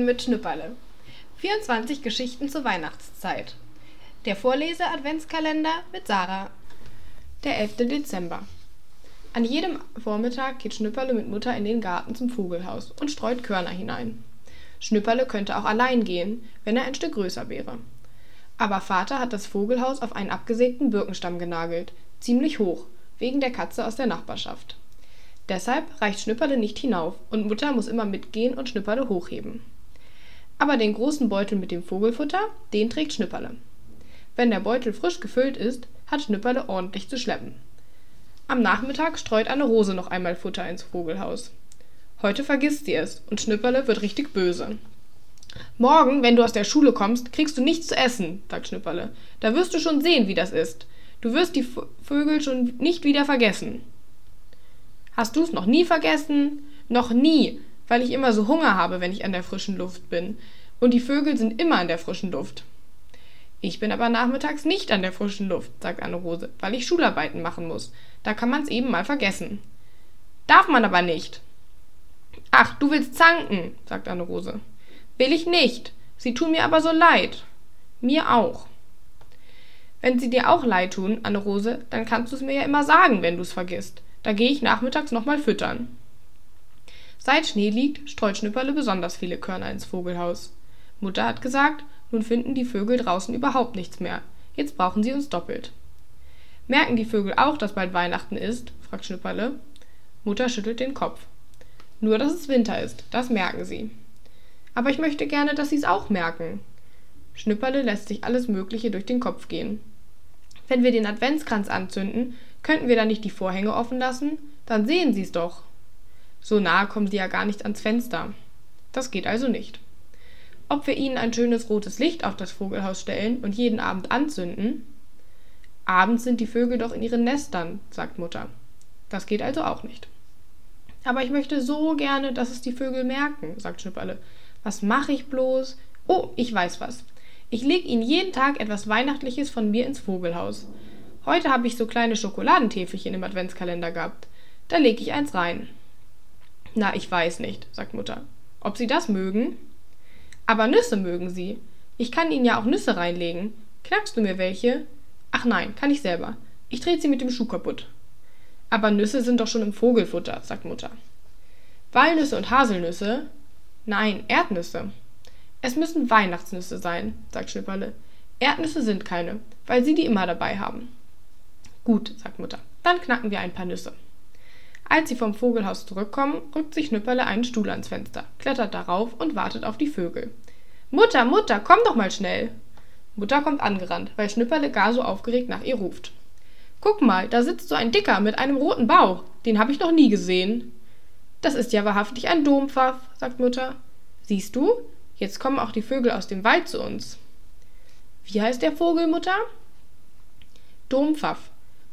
Weihnachten mit Schnüpperle. 24 Geschichten zur Weihnachtszeit. Der Vorlese-Adventskalender mit Sarah. Der 11. Dezember. An jedem Vormittag geht Schnüpperle mit Mutter in den Garten zum Vogelhaus und streut Körner hinein. Schnüpperle könnte auch allein gehen, wenn er ein Stück größer wäre. Aber Vater hat das Vogelhaus auf einen abgesägten Birkenstamm genagelt, ziemlich hoch, wegen der Katze aus der Nachbarschaft. Deshalb reicht Schnüpperle nicht hinauf und Mutter muss immer mitgehen und Schnüpperle hochheben. Aber den großen Beutel mit dem Vogelfutter, den trägt Schnüpperle. Wenn der Beutel frisch gefüllt ist, hat Schnüpperle ordentlich zu schleppen. Am Nachmittag streut Anne Rose noch einmal Futter ins Vogelhaus. Heute vergisst sie es und Schnüpperle wird richtig böse. Morgen, wenn du aus der Schule kommst, kriegst du nichts zu essen, sagt Schnüpperle. Da wirst du schon sehen, wie das ist. Du wirst die Vögel schon nicht wieder vergessen. Hast du's noch nie vergessen? Noch nie, weil ich immer so Hunger habe, wenn ich an der frischen Luft bin. Und die Vögel sind immer an der frischen Luft. Ich bin aber nachmittags nicht an der frischen Luft, sagt Anne-Rose, weil ich Schularbeiten machen muss. Da kann man's eben mal vergessen. Darf man aber nicht. Ach, du willst zanken, sagt Anne-Rose. Will ich nicht. Sie tun mir aber so leid. Mir auch. Wenn sie dir auch leid tun, Anne-Rose, dann kannst du es mir ja immer sagen, wenn du's vergisst. Da gehe ich nachmittags nochmal füttern. Seit Schnee liegt, streut Schnüpperle besonders viele Körner ins Vogelhaus. Mutter hat gesagt, nun finden die Vögel draußen überhaupt nichts mehr. Jetzt brauchen sie uns doppelt. Merken die Vögel auch, dass bald Weihnachten ist? fragt Schnüpperle. Mutter schüttelt den Kopf. Nur, dass es Winter ist, das merken sie. Aber ich möchte gerne, dass sie es auch merken. Schnüpperle lässt sich alles Mögliche durch den Kopf gehen. Wenn wir den Adventskranz anzünden, Könnten wir da nicht die Vorhänge offen lassen? Dann sehen Sie's doch. So nahe kommen sie ja gar nicht ans Fenster. Das geht also nicht. Ob wir ihnen ein schönes rotes Licht auf das Vogelhaus stellen und jeden Abend anzünden? Abends sind die Vögel doch in ihren Nestern, sagt Mutter. Das geht also auch nicht. Aber ich möchte so gerne, dass es die Vögel merken, sagt Schnipperle. Was mache ich bloß? Oh, ich weiß was. Ich leg ihnen jeden Tag etwas Weihnachtliches von mir ins Vogelhaus. Heute habe ich so kleine Schokoladentäfelchen im Adventskalender gehabt. Da lege ich eins rein. Na, ich weiß nicht, sagt Mutter. Ob Sie das mögen? Aber Nüsse mögen Sie. Ich kann Ihnen ja auch Nüsse reinlegen. Knackst du mir welche? Ach nein, kann ich selber. Ich trete sie mit dem Schuh kaputt. Aber Nüsse sind doch schon im Vogelfutter, sagt Mutter. Walnüsse und Haselnüsse? Nein, Erdnüsse. Es müssen Weihnachtsnüsse sein, sagt Schnipperle. Erdnüsse sind keine, weil Sie die immer dabei haben. Gut, sagt Mutter. Dann knacken wir ein paar Nüsse. Als sie vom Vogelhaus zurückkommen, rückt sich Schnüpperle einen Stuhl ans Fenster, klettert darauf und wartet auf die Vögel. Mutter, Mutter, komm doch mal schnell! Mutter kommt angerannt, weil Schnüpperle gar so aufgeregt nach ihr ruft. Guck mal, da sitzt so ein Dicker mit einem roten Bauch. Den habe ich noch nie gesehen. Das ist ja wahrhaftig ein Dompfaff, sagt Mutter. Siehst du? Jetzt kommen auch die Vögel aus dem Wald zu uns. Wie heißt der Vogel, Mutter? Dompfaff.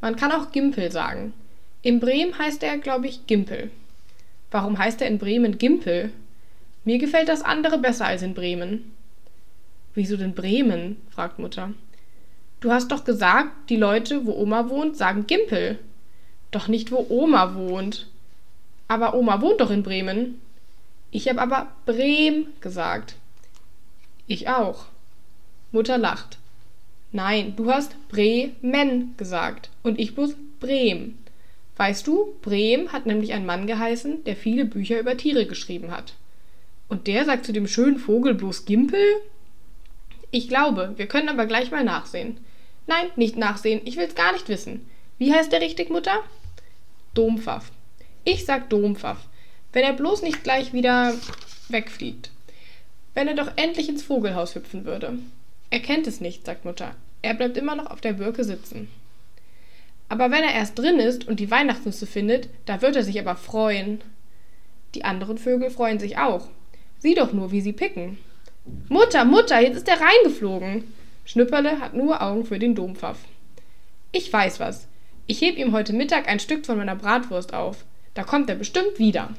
Man kann auch Gimpel sagen. In Bremen heißt er, glaube ich, Gimpel. Warum heißt er in Bremen Gimpel? Mir gefällt das andere besser als in Bremen. Wieso denn Bremen? fragt Mutter. Du hast doch gesagt, die Leute, wo Oma wohnt, sagen Gimpel. Doch nicht, wo Oma wohnt. Aber Oma wohnt doch in Bremen. Ich habe aber Brehm gesagt. Ich auch. Mutter lacht. Nein, du hast Bremen gesagt und ich bloß Brehm. Weißt du, Brehm hat nämlich ein Mann geheißen, der viele Bücher über Tiere geschrieben hat. Und der sagt zu dem schönen Vogel bloß Gimpel? Ich glaube, wir können aber gleich mal nachsehen. Nein, nicht nachsehen, ich will's gar nicht wissen. Wie heißt der richtig, Mutter? Dompfaff. Ich sag Dompfaff. Wenn er bloß nicht gleich wieder wegfliegt. Wenn er doch endlich ins Vogelhaus hüpfen würde. Er kennt es nicht, sagt Mutter. Er bleibt immer noch auf der Birke sitzen. Aber wenn er erst drin ist und die Weihnachtsnüsse findet, da wird er sich aber freuen. Die anderen Vögel freuen sich auch. Sieh doch nur, wie sie picken. Mutter, Mutter, jetzt ist er reingeflogen. Schnüpperle hat nur Augen für den Dompfaff. Ich weiß was. Ich heb ihm heute Mittag ein Stück von meiner Bratwurst auf. Da kommt er bestimmt wieder.